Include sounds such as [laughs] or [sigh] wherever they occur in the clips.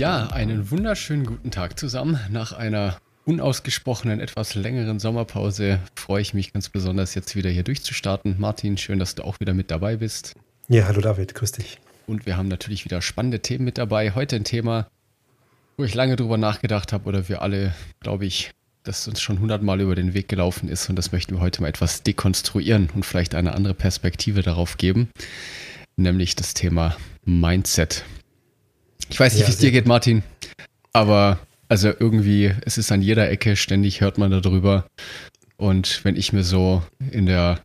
Ja, einen wunderschönen guten Tag zusammen. Nach einer unausgesprochenen, etwas längeren Sommerpause freue ich mich ganz besonders, jetzt wieder hier durchzustarten. Martin, schön, dass du auch wieder mit dabei bist. Ja, hallo David, grüß dich. Und wir haben natürlich wieder spannende Themen mit dabei. Heute ein Thema, wo ich lange drüber nachgedacht habe oder wir alle, glaube ich, das uns schon hundertmal über den Weg gelaufen ist und das möchten wir heute mal etwas dekonstruieren und vielleicht eine andere Perspektive darauf geben, nämlich das Thema Mindset. Ich weiß nicht, ja, wie es dir geht, Martin, aber also irgendwie, es ist an jeder Ecke, ständig hört man darüber. Und wenn ich mir so in der,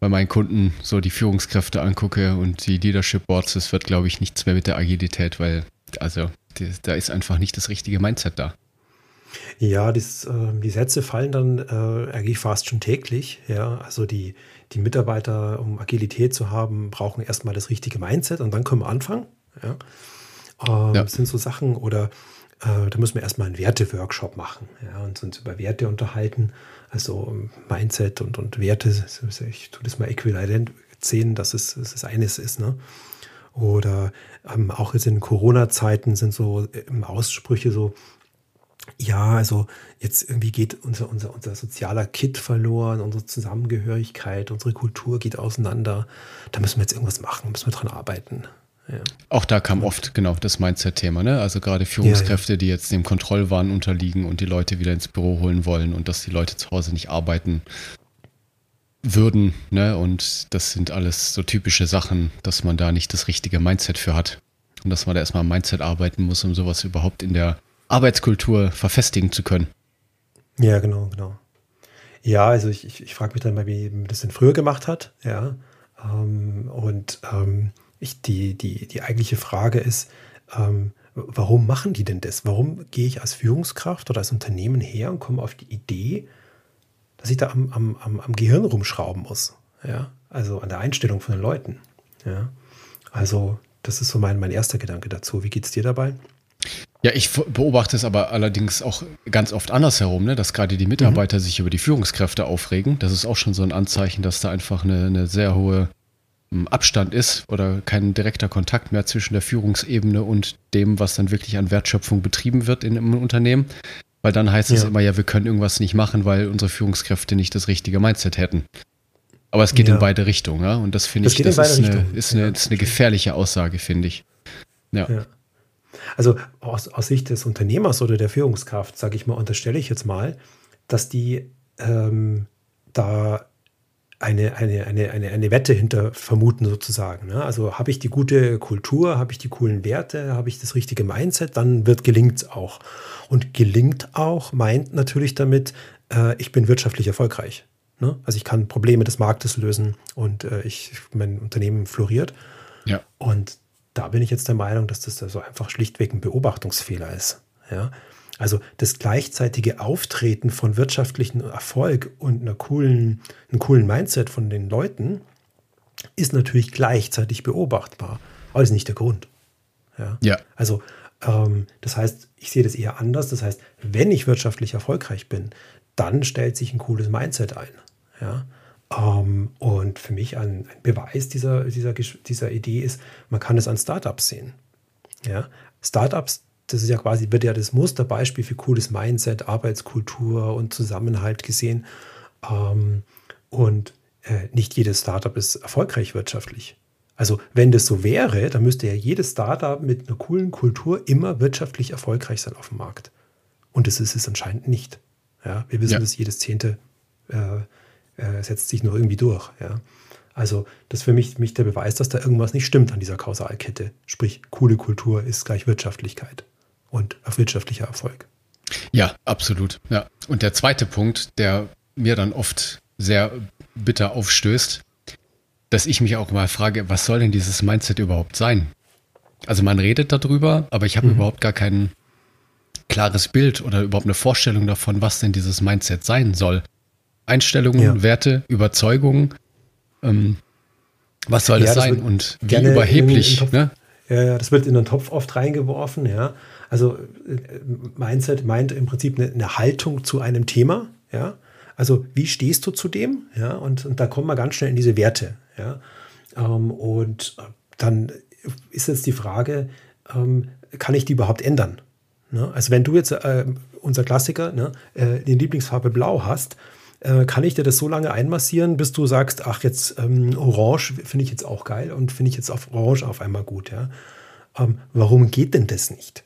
bei meinen Kunden so die Führungskräfte angucke und die Leadership Boards, es wird, glaube ich, nichts mehr mit der Agilität, weil, also, die, da ist einfach nicht das richtige Mindset da. Ja, das, äh, die Sätze fallen dann äh, eigentlich fast schon täglich. Ja, also die, die Mitarbeiter, um Agilität zu haben, brauchen erstmal das richtige Mindset und dann können wir anfangen. Ja. Ähm, ja. Das sind so Sachen oder äh, da müssen wir erstmal einen Werte-Workshop machen ja, und uns über Werte unterhalten. Also ähm, Mindset und, und Werte, ich tue das mal äquivalent sehen, dass es, dass es eines ist. Ne? Oder ähm, auch jetzt in Corona-Zeiten sind so ähm, Aussprüche so, ja, also jetzt irgendwie geht unser, unser, unser sozialer Kit verloren, unsere Zusammengehörigkeit, unsere Kultur geht auseinander. Da müssen wir jetzt irgendwas machen, müssen wir dran arbeiten. Ja. Auch da kam oft genau das Mindset-Thema, ne? Also gerade Führungskräfte, ja, ja. die jetzt dem Kontrollwahn unterliegen und die Leute wieder ins Büro holen wollen und dass die Leute zu Hause nicht arbeiten würden, ne? Und das sind alles so typische Sachen, dass man da nicht das richtige Mindset für hat. Und dass man da erstmal am Mindset arbeiten muss, um sowas überhaupt in der Arbeitskultur verfestigen zu können. Ja, genau, genau. Ja, also ich, ich, ich frage mich dann mal, wie man das denn früher gemacht hat, ja. Ähm, und ähm, ich, die, die, die eigentliche Frage ist, ähm, warum machen die denn das? Warum gehe ich als Führungskraft oder als Unternehmen her und komme auf die Idee, dass ich da am, am, am, am Gehirn rumschrauben muss? Ja? Also an der Einstellung von den Leuten. Ja? Also, das ist so mein, mein erster Gedanke dazu. Wie geht es dir dabei? Ja, ich beobachte es aber allerdings auch ganz oft andersherum, ne? dass gerade die Mitarbeiter mhm. sich über die Führungskräfte aufregen. Das ist auch schon so ein Anzeichen, dass da einfach eine, eine sehr hohe Abstand ist oder kein direkter Kontakt mehr zwischen der Führungsebene und dem, was dann wirklich an Wertschöpfung betrieben wird in einem Unternehmen. Weil dann heißt es immer, ja, wir können irgendwas nicht machen, weil unsere Führungskräfte nicht das richtige Mindset hätten. Aber es geht ja. in beide Richtungen, ja. Und das finde ich, das ist eine, ist, eine, ist eine gefährliche Aussage, finde ich. Ja. ja. Also aus, aus Sicht des Unternehmers oder der Führungskraft, sage ich mal, unterstelle ich jetzt mal, dass die ähm, da eine, eine, eine, eine, eine Wette hinter vermuten sozusagen. Ne? Also habe ich die gute Kultur, habe ich die coolen Werte, habe ich das richtige Mindset, dann wird gelingt auch. Und gelingt auch meint natürlich damit, äh, ich bin wirtschaftlich erfolgreich. Ne? Also ich kann Probleme des Marktes lösen und äh, ich, mein Unternehmen floriert. Ja. Und da bin ich jetzt der Meinung, dass das so einfach schlichtweg ein Beobachtungsfehler ist. Ja? Also das gleichzeitige Auftreten von wirtschaftlichem Erfolg und einer coolen, einem coolen Mindset von den Leuten ist natürlich gleichzeitig beobachtbar, aber das ist nicht der Grund. Ja. ja. Also ähm, das heißt, ich sehe das eher anders. Das heißt, wenn ich wirtschaftlich erfolgreich bin, dann stellt sich ein cooles Mindset ein. Ja. Ähm, und für mich ein, ein Beweis dieser, dieser, dieser Idee ist, man kann es an Startups sehen. Ja. Startups das ist ja quasi, wird ja das Musterbeispiel für cooles Mindset, Arbeitskultur und Zusammenhalt gesehen. Ähm, und äh, nicht jedes Startup ist erfolgreich wirtschaftlich. Also wenn das so wäre, dann müsste ja jedes Startup mit einer coolen Kultur immer wirtschaftlich erfolgreich sein auf dem Markt. Und das ist es anscheinend nicht. Ja, wir wissen, ja. dass jedes Zehnte äh, äh, setzt sich nur irgendwie durch. Ja. Also das ist für mich, mich der Beweis, dass da irgendwas nicht stimmt an dieser Kausalkette. Sprich, coole Kultur ist gleich Wirtschaftlichkeit und auf wirtschaftlicher Erfolg. Ja, absolut. Ja. Und der zweite Punkt, der mir dann oft sehr bitter aufstößt, dass ich mich auch mal frage, was soll denn dieses Mindset überhaupt sein? Also man redet darüber, aber ich habe mhm. überhaupt gar kein klares Bild oder überhaupt eine Vorstellung davon, was denn dieses Mindset sein soll. Einstellungen, ja. Werte, Überzeugungen, ähm, was soll ja, das sein und wie überheblich? Ne? Ja, ja, das wird in den Topf oft reingeworfen, ja. Also äh, Mindset meint im Prinzip eine, eine, Haltung zu einem Thema, ja. Also wie stehst du zu dem, ja? Und, und da kommen wir ganz schnell in diese Werte, ja. Ähm, und dann ist jetzt die Frage, ähm, kann ich die überhaupt ändern? Ne? Also wenn du jetzt äh, unser Klassiker, ne, äh, die Lieblingsfarbe Blau hast, äh, kann ich dir das so lange einmassieren, bis du sagst, ach jetzt ähm, Orange finde ich jetzt auch geil und finde ich jetzt auf Orange auf einmal gut. Ja? Ähm, warum geht denn das nicht?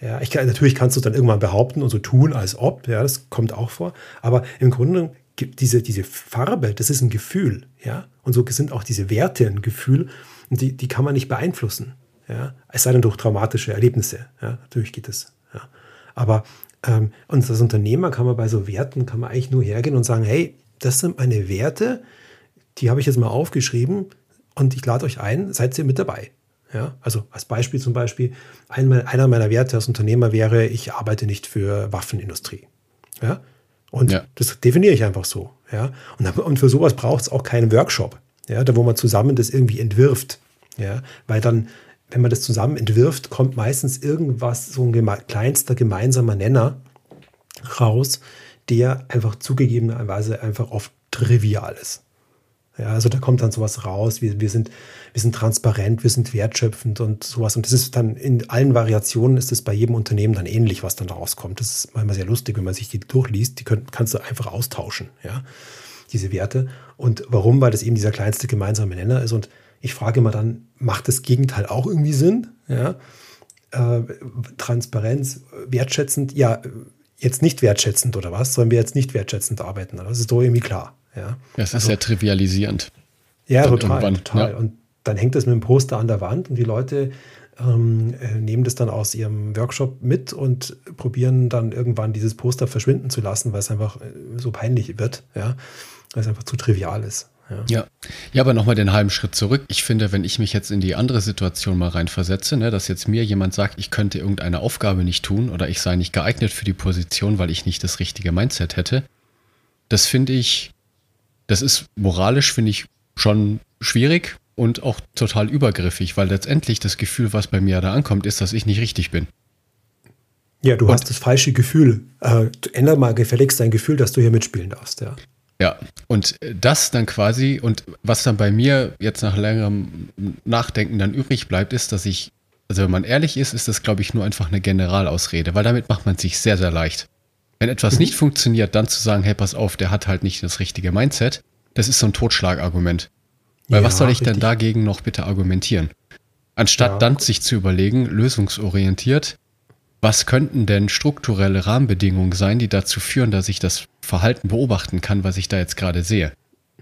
Ja, ich natürlich kannst du dann irgendwann behaupten und so tun, als ob, ja, das kommt auch vor. Aber im Grunde gibt diese, diese Farbe, das ist ein Gefühl, ja. Und so sind auch diese Werte ein Gefühl und die, die kann man nicht beeinflussen, ja. Es sei denn durch traumatische Erlebnisse, ja. Natürlich geht das, ja. Aber ähm, und als Unternehmer kann man bei so Werten, kann man eigentlich nur hergehen und sagen, hey, das sind meine Werte, die habe ich jetzt mal aufgeschrieben und ich lade euch ein, seid ihr mit dabei. Ja, also als Beispiel zum Beispiel, einer meiner Werte als Unternehmer wäre, ich arbeite nicht für Waffenindustrie. Ja, und ja. das definiere ich einfach so. Ja, und, und für sowas braucht es auch keinen Workshop. Ja, da wo man zusammen das irgendwie entwirft. Ja, weil dann wenn man das zusammen entwirft, kommt meistens irgendwas, so ein geme kleinster gemeinsamer Nenner raus, der einfach zugegebenerweise einfach oft trivial ist. Ja, also da kommt dann sowas raus, wir, wir, sind, wir sind transparent, wir sind wertschöpfend und sowas. Und das ist dann in allen Variationen ist es bei jedem Unternehmen dann ähnlich, was dann rauskommt. Das ist manchmal sehr lustig, wenn man sich die durchliest. Die können, kannst du einfach austauschen, ja, diese Werte. Und warum? Weil das eben dieser kleinste gemeinsame Nenner ist. Und ich frage immer dann, macht das Gegenteil auch irgendwie Sinn? Ja? Äh, Transparenz, wertschätzend, ja, jetzt nicht wertschätzend oder was? Sollen wir jetzt nicht wertschätzend arbeiten? Das ist doch irgendwie klar. Ja, das ist also, sehr trivialisierend. Ja, total, total. Ja. Und dann hängt das mit dem Poster an der Wand und die Leute ähm, äh, nehmen das dann aus ihrem Workshop mit und probieren dann irgendwann dieses Poster verschwinden zu lassen, weil es einfach äh, so peinlich wird, ja, weil es einfach zu trivial ist. Ja. ja, ja aber nochmal den halben Schritt zurück. Ich finde, wenn ich mich jetzt in die andere Situation mal reinversetze, ne, dass jetzt mir jemand sagt, ich könnte irgendeine Aufgabe nicht tun oder ich sei nicht geeignet für die Position, weil ich nicht das richtige Mindset hätte, das finde ich, das ist moralisch, finde ich, schon schwierig und auch total übergriffig, weil letztendlich das Gefühl, was bei mir da ankommt, ist, dass ich nicht richtig bin. Ja, du und, hast das falsche Gefühl. Äh, änder mal gefälligst dein Gefühl, dass du hier mitspielen darfst, ja. Ja, und das dann quasi, und was dann bei mir jetzt nach längerem Nachdenken dann übrig bleibt, ist, dass ich, also wenn man ehrlich ist, ist das, glaube ich, nur einfach eine Generalausrede, weil damit macht man sich sehr, sehr leicht. Wenn etwas mhm. nicht funktioniert, dann zu sagen, hey, pass auf, der hat halt nicht das richtige Mindset, das ist so ein Totschlagargument. Weil ja, was soll ich richtig. denn dagegen noch bitte argumentieren? Anstatt ja. dann sich zu überlegen, lösungsorientiert, was könnten denn strukturelle Rahmenbedingungen sein, die dazu führen, dass ich das Verhalten beobachten kann, was ich da jetzt gerade sehe?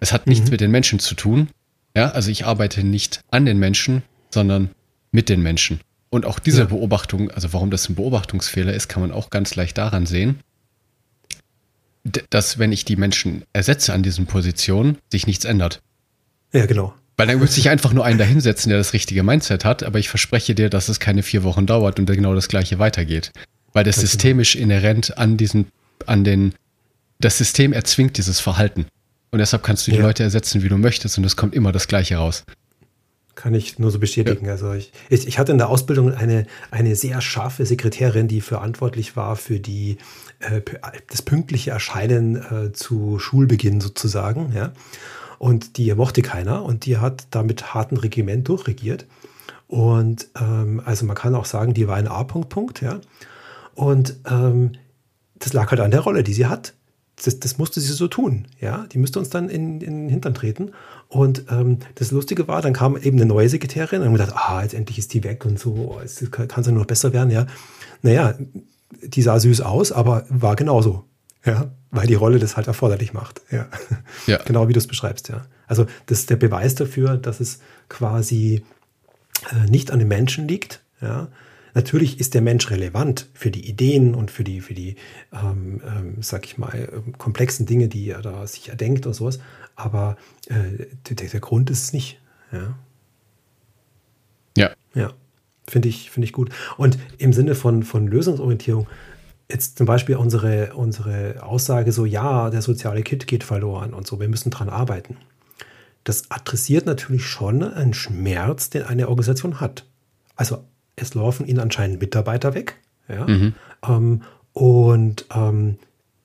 Es hat nichts mhm. mit den Menschen zu tun. Ja, also ich arbeite nicht an den Menschen, sondern mit den Menschen. Und auch diese ja. Beobachtung, also warum das ein Beobachtungsfehler ist, kann man auch ganz leicht daran sehen, dass wenn ich die Menschen ersetze an diesen Positionen, sich nichts ändert. Ja, genau. Weil dann müsste ich einfach nur einen dahinsetzen, der das richtige Mindset hat, aber ich verspreche dir, dass es keine vier Wochen dauert und genau das gleiche weitergeht. Weil das genau. systemisch inhärent an diesen, an den, das System erzwingt dieses Verhalten. Und deshalb kannst du die ja. Leute ersetzen, wie du möchtest, und es kommt immer das Gleiche raus. Kann ich nur so bestätigen. Ja. Also ich, ich, ich, hatte in der Ausbildung eine, eine sehr scharfe Sekretärin, die verantwortlich war für die, äh, das pünktliche Erscheinen äh, zu Schulbeginn sozusagen. Ja. Und die mochte keiner und die hat da mit hartem Regiment durchregiert. Und ähm, also man kann auch sagen, die war ein A-Punkt, Punkt, ja. Und ähm, das lag halt an der Rolle, die sie hat. Das, das, musste sie so tun, ja. Die müsste uns dann in, in den Hintern treten. Und ähm, das Lustige war, dann kam eben eine neue Sekretärin und haben gedacht, ah, jetzt endlich ist die weg und so, es kann ja nur noch besser werden, ja. Naja, die sah süß aus, aber war genauso. Ja, weil die Rolle das halt erforderlich macht. Ja. ja. [laughs] Genau wie du es beschreibst, ja. Also das ist der Beweis dafür, dass es quasi äh, nicht an den Menschen liegt. Ja. natürlich ist der Mensch relevant für die Ideen und für die, für die, ähm, ähm, sag ich mal, ähm, komplexen Dinge, die er da sich erdenkt und sowas. Aber äh, der, der Grund ist es nicht. Ja. Ja. Ja. Finde ich, finde ich gut. Und im Sinne von, von Lösungsorientierung, jetzt zum Beispiel unsere, unsere Aussage so, ja, der soziale Kit geht verloren und so, wir müssen dran arbeiten. Das adressiert natürlich schon einen Schmerz, den eine Organisation hat. Also es laufen ihnen anscheinend Mitarbeiter weg. Ja? Mhm. Ähm, und ähm,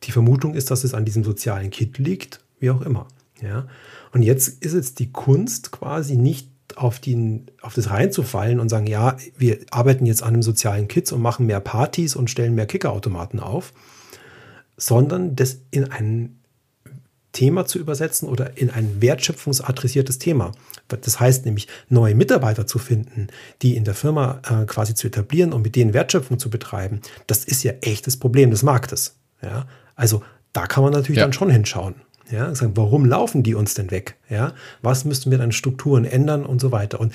die Vermutung ist, dass es an diesem sozialen Kit liegt, wie auch immer. Ja? Und jetzt ist es die Kunst quasi nicht auf, den, auf das reinzufallen und sagen, ja, wir arbeiten jetzt an einem sozialen Kit und machen mehr Partys und stellen mehr Kickerautomaten auf, sondern das in ein Thema zu übersetzen oder in ein wertschöpfungsadressiertes Thema. Das heißt nämlich, neue Mitarbeiter zu finden, die in der Firma äh, quasi zu etablieren und mit denen Wertschöpfung zu betreiben, das ist ja echt das Problem des Marktes. Ja? Also da kann man natürlich ja. dann schon hinschauen. Ja, sagen, warum laufen die uns denn weg? Ja, was müssten wir dann Strukturen ändern und so weiter? Und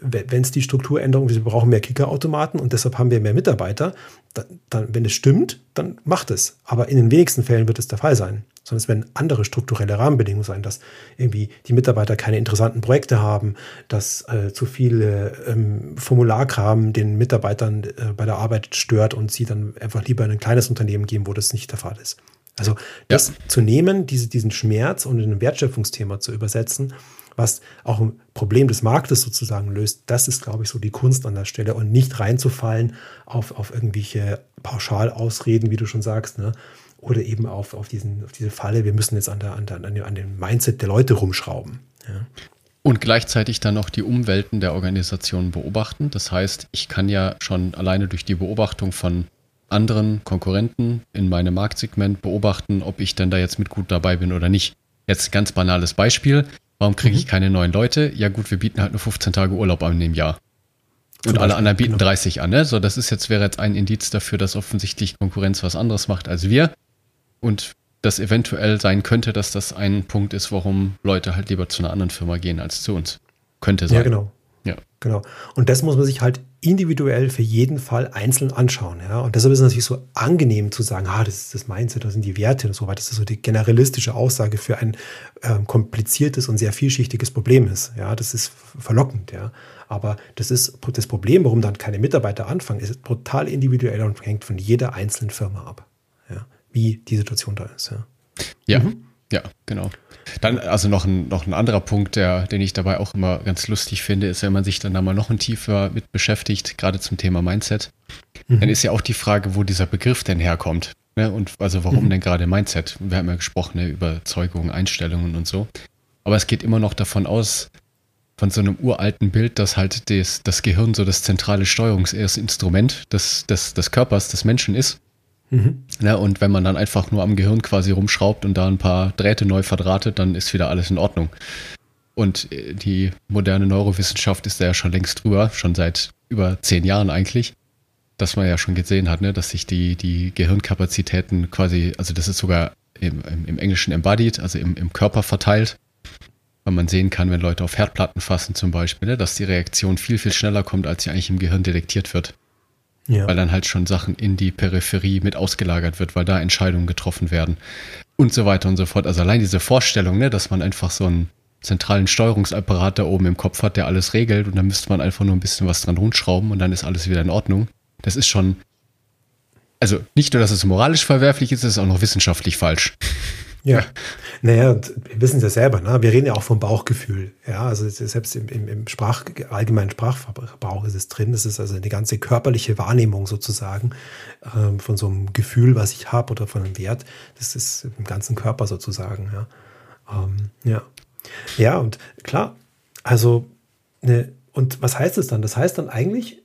wenn es die Strukturänderung, wir brauchen mehr Kickerautomaten und deshalb haben wir mehr Mitarbeiter, dann, dann, wenn es stimmt, dann macht es. Aber in den wenigsten Fällen wird es der Fall sein. Sondern es werden andere strukturelle Rahmenbedingungen sein, dass irgendwie die Mitarbeiter keine interessanten Projekte haben, dass äh, zu viele ähm, Formularkram den Mitarbeitern äh, bei der Arbeit stört und sie dann einfach lieber in ein kleines Unternehmen gehen, wo das nicht der Fall ist. Also das ja. zu nehmen, diese, diesen Schmerz und in ein Wertschöpfungsthema zu übersetzen, was auch ein Problem des Marktes sozusagen löst, das ist, glaube ich, so die Kunst an der Stelle und nicht reinzufallen auf, auf irgendwelche Pauschalausreden, wie du schon sagst, ne? oder eben auf, auf, diesen, auf diese Falle, wir müssen jetzt an, der, an, der, an dem Mindset der Leute rumschrauben. Ja. Und gleichzeitig dann noch die Umwelten der Organisation beobachten. Das heißt, ich kann ja schon alleine durch die Beobachtung von anderen Konkurrenten in meinem Marktsegment beobachten, ob ich denn da jetzt mit gut dabei bin oder nicht. Jetzt ganz banales Beispiel. Warum kriege ich mhm. keine neuen Leute? Ja gut, wir bieten halt nur 15 Tage Urlaub an dem Jahr. Und alle anderen bieten genau. 30 an, ne? So, das ist jetzt, wäre jetzt ein Indiz dafür, dass offensichtlich Konkurrenz was anderes macht als wir. Und das eventuell sein könnte, dass das ein Punkt ist, warum Leute halt lieber zu einer anderen Firma gehen als zu uns. Könnte sein. Ja, genau. Ja. Genau. Und das muss man sich halt individuell für jeden Fall einzeln anschauen. Ja? Und deshalb ist es natürlich so angenehm zu sagen, ah, das ist das Mindset, das sind die Werte und so weiter. Das ist so die generalistische Aussage für ein äh, kompliziertes und sehr vielschichtiges Problem ist. Ja, das ist verlockend, ja. Aber das ist das Problem, warum dann keine Mitarbeiter anfangen, ist total individuell und hängt von jeder einzelnen Firma ab. Ja, wie die Situation da ist. Ja. Ja, mhm. Ja genau. Dann, also noch ein, noch ein anderer Punkt, der, den ich dabei auch immer ganz lustig finde, ist, wenn man sich dann da mal noch ein tiefer mit beschäftigt, gerade zum Thema Mindset, mhm. dann ist ja auch die Frage, wo dieser Begriff denn herkommt. Ne? Und also warum mhm. denn gerade Mindset? Wir haben ja gesprochen ne, über Überzeugungen, Einstellungen und so. Aber es geht immer noch davon aus, von so einem uralten Bild, dass halt das, das Gehirn so das zentrale Steuerungsinstrument des, des, des Körpers des Menschen ist. Mhm. Ja, und wenn man dann einfach nur am Gehirn quasi rumschraubt und da ein paar Drähte neu verdrahtet, dann ist wieder alles in Ordnung. Und äh, die moderne Neurowissenschaft ist da ja schon längst drüber, schon seit über zehn Jahren eigentlich, dass man ja schon gesehen hat, ne, dass sich die, die Gehirnkapazitäten quasi, also das ist sogar im, im Englischen embodied, also im, im Körper verteilt, weil man sehen kann, wenn Leute auf Herdplatten fassen zum Beispiel, ne, dass die Reaktion viel, viel schneller kommt, als sie eigentlich im Gehirn detektiert wird. Ja. Weil dann halt schon Sachen in die Peripherie mit ausgelagert wird, weil da Entscheidungen getroffen werden und so weiter und so fort. Also allein diese Vorstellung, ne, dass man einfach so einen zentralen Steuerungsapparat da oben im Kopf hat, der alles regelt und dann müsste man einfach nur ein bisschen was dran rundschrauben und dann ist alles wieder in Ordnung. Das ist schon, also nicht nur, dass es moralisch verwerflich ist, es ist auch noch wissenschaftlich falsch. Ja, naja, wir wissen es ja selber, ne? wir reden ja auch vom Bauchgefühl. Ja, also selbst im, im, im Sprach, allgemeinen Sprachgebrauch ist es drin. Das ist also eine ganze körperliche Wahrnehmung sozusagen ähm, von so einem Gefühl, was ich habe oder von einem Wert. Das ist im ganzen Körper sozusagen. Ja, ähm, ja. ja und klar, also, ne, und was heißt es dann? Das heißt dann eigentlich,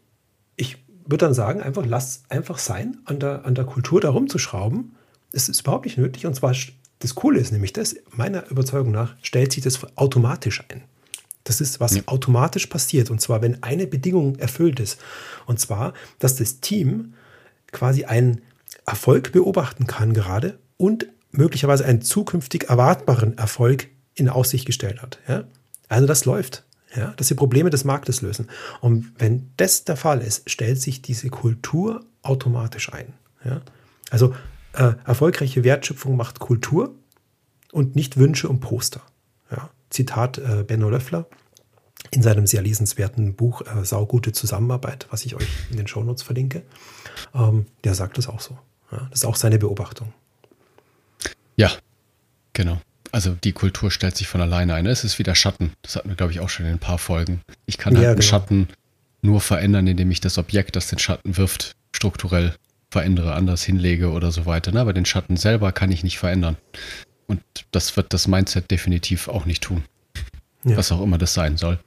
ich würde dann sagen, einfach lass einfach sein, an der, an der Kultur da rumzuschrauben. Es ist überhaupt nicht nötig und zwar das Coole ist nämlich das, meiner Überzeugung nach, stellt sich das automatisch ein. Das ist, was ja. automatisch passiert. Und zwar, wenn eine Bedingung erfüllt ist. Und zwar, dass das Team quasi einen Erfolg beobachten kann gerade und möglicherweise einen zukünftig erwartbaren Erfolg in Aussicht gestellt hat. Ja? Also das läuft. Ja, dass sie Probleme des Marktes lösen. Und wenn das der Fall ist, stellt sich diese Kultur automatisch ein. Ja? Also äh, erfolgreiche Wertschöpfung macht Kultur und nicht Wünsche und Poster. Ja? Zitat äh, Benno Löffler in seinem sehr lesenswerten Buch äh, Saugute Zusammenarbeit, was ich euch in den Shownotes verlinke. Ähm, der sagt das auch so. Ja? Das ist auch seine Beobachtung. Ja, genau. Also die Kultur stellt sich von alleine ein. Es ist wieder Schatten. Das hatten wir, glaube ich, auch schon in ein paar Folgen. Ich kann halt einen genau. Schatten nur verändern, indem ich das Objekt, das den Schatten wirft, strukturell verändere, anders hinlege oder so weiter. Ne? Aber den Schatten selber kann ich nicht verändern. Und das wird das Mindset definitiv auch nicht tun. Ja. Was auch immer das sein soll.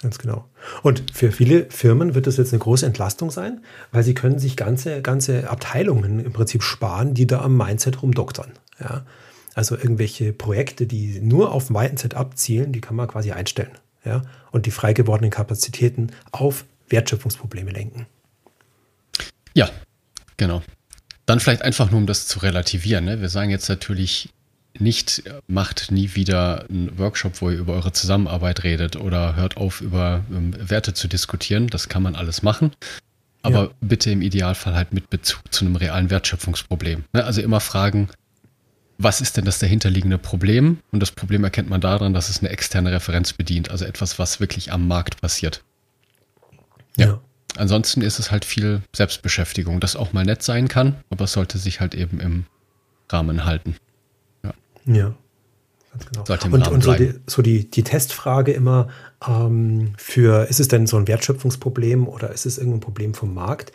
Ganz genau. Und für viele Firmen wird das jetzt eine große Entlastung sein, weil sie können sich ganze, ganze Abteilungen im Prinzip sparen, die da am Mindset rumdoktern. Ja? Also irgendwelche Projekte, die nur auf Mindset abzielen, die kann man quasi einstellen. Ja? Und die frei gewordenen Kapazitäten auf Wertschöpfungsprobleme lenken. Ja, genau. Dann vielleicht einfach nur, um das zu relativieren. Ne? Wir sagen jetzt natürlich nicht, macht nie wieder einen Workshop, wo ihr über eure Zusammenarbeit redet oder hört auf, über ähm, Werte zu diskutieren. Das kann man alles machen. Aber ja. bitte im Idealfall halt mit Bezug zu einem realen Wertschöpfungsproblem. Ne? Also immer fragen, was ist denn das dahinterliegende Problem? Und das Problem erkennt man daran, dass es eine externe Referenz bedient, also etwas, was wirklich am Markt passiert. Ja. ja. Ansonsten ist es halt viel Selbstbeschäftigung, das auch mal nett sein kann, aber es sollte sich halt eben im Rahmen halten. Ja. ja. Ganz genau. Sollte im und, Rahmen und so, die, so die, die Testfrage immer ähm, für, ist es denn so ein Wertschöpfungsproblem oder ist es irgendein Problem vom Markt?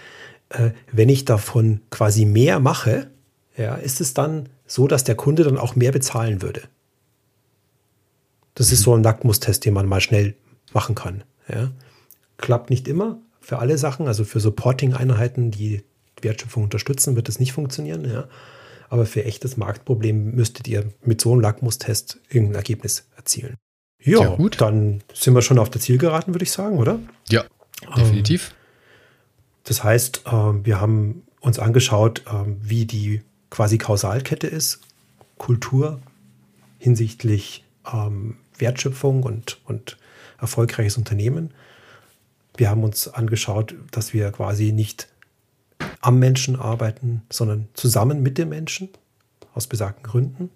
Äh, wenn ich davon quasi mehr mache, ja, ist es dann so, dass der Kunde dann auch mehr bezahlen würde. Das ist so ein Lackmustest, den man mal schnell machen kann. Ja. Klappt nicht immer für alle Sachen, also für Supporting-Einheiten, die Wertschöpfung unterstützen, wird das nicht funktionieren. Ja. Aber für echtes Marktproblem müsstet ihr mit so einem Lackmustest irgendein Ergebnis erzielen. Ja, ja gut. dann sind wir schon auf der Zielgeraden, würde ich sagen, oder? Ja, definitiv. Ähm, das heißt, äh, wir haben uns angeschaut, äh, wie die quasi Kausalkette ist, Kultur hinsichtlich ähm, Wertschöpfung und, und erfolgreiches Unternehmen. Wir haben uns angeschaut, dass wir quasi nicht am Menschen arbeiten, sondern zusammen mit dem Menschen aus besagten Gründen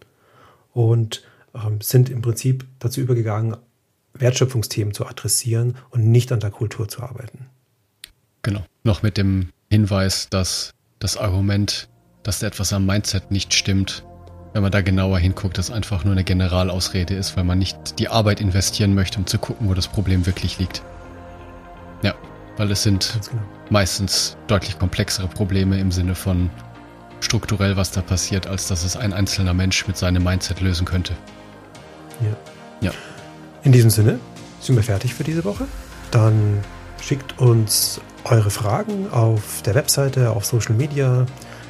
und ähm, sind im Prinzip dazu übergegangen, Wertschöpfungsthemen zu adressieren und nicht an der Kultur zu arbeiten. Genau. Noch mit dem Hinweis, dass das Argument dass etwas am Mindset nicht stimmt, wenn man da genauer hinguckt, dass einfach nur eine Generalausrede ist, weil man nicht die Arbeit investieren möchte, um zu gucken, wo das Problem wirklich liegt. Weil es sind genau. meistens deutlich komplexere Probleme im Sinne von strukturell, was da passiert, als dass es ein einzelner Mensch mit seinem Mindset lösen könnte. Ja. Ja. In diesem Sinne sind wir fertig für diese Woche. Dann schickt uns eure Fragen auf der Webseite, auf Social Media,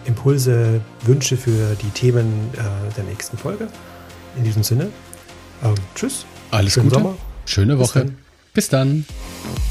Impulse, Wünsche für die Themen äh, der nächsten Folge. In diesem Sinne, ähm, tschüss. Alles Schönen Gute. Sommer. Schöne Woche. Bis dann. Bis dann.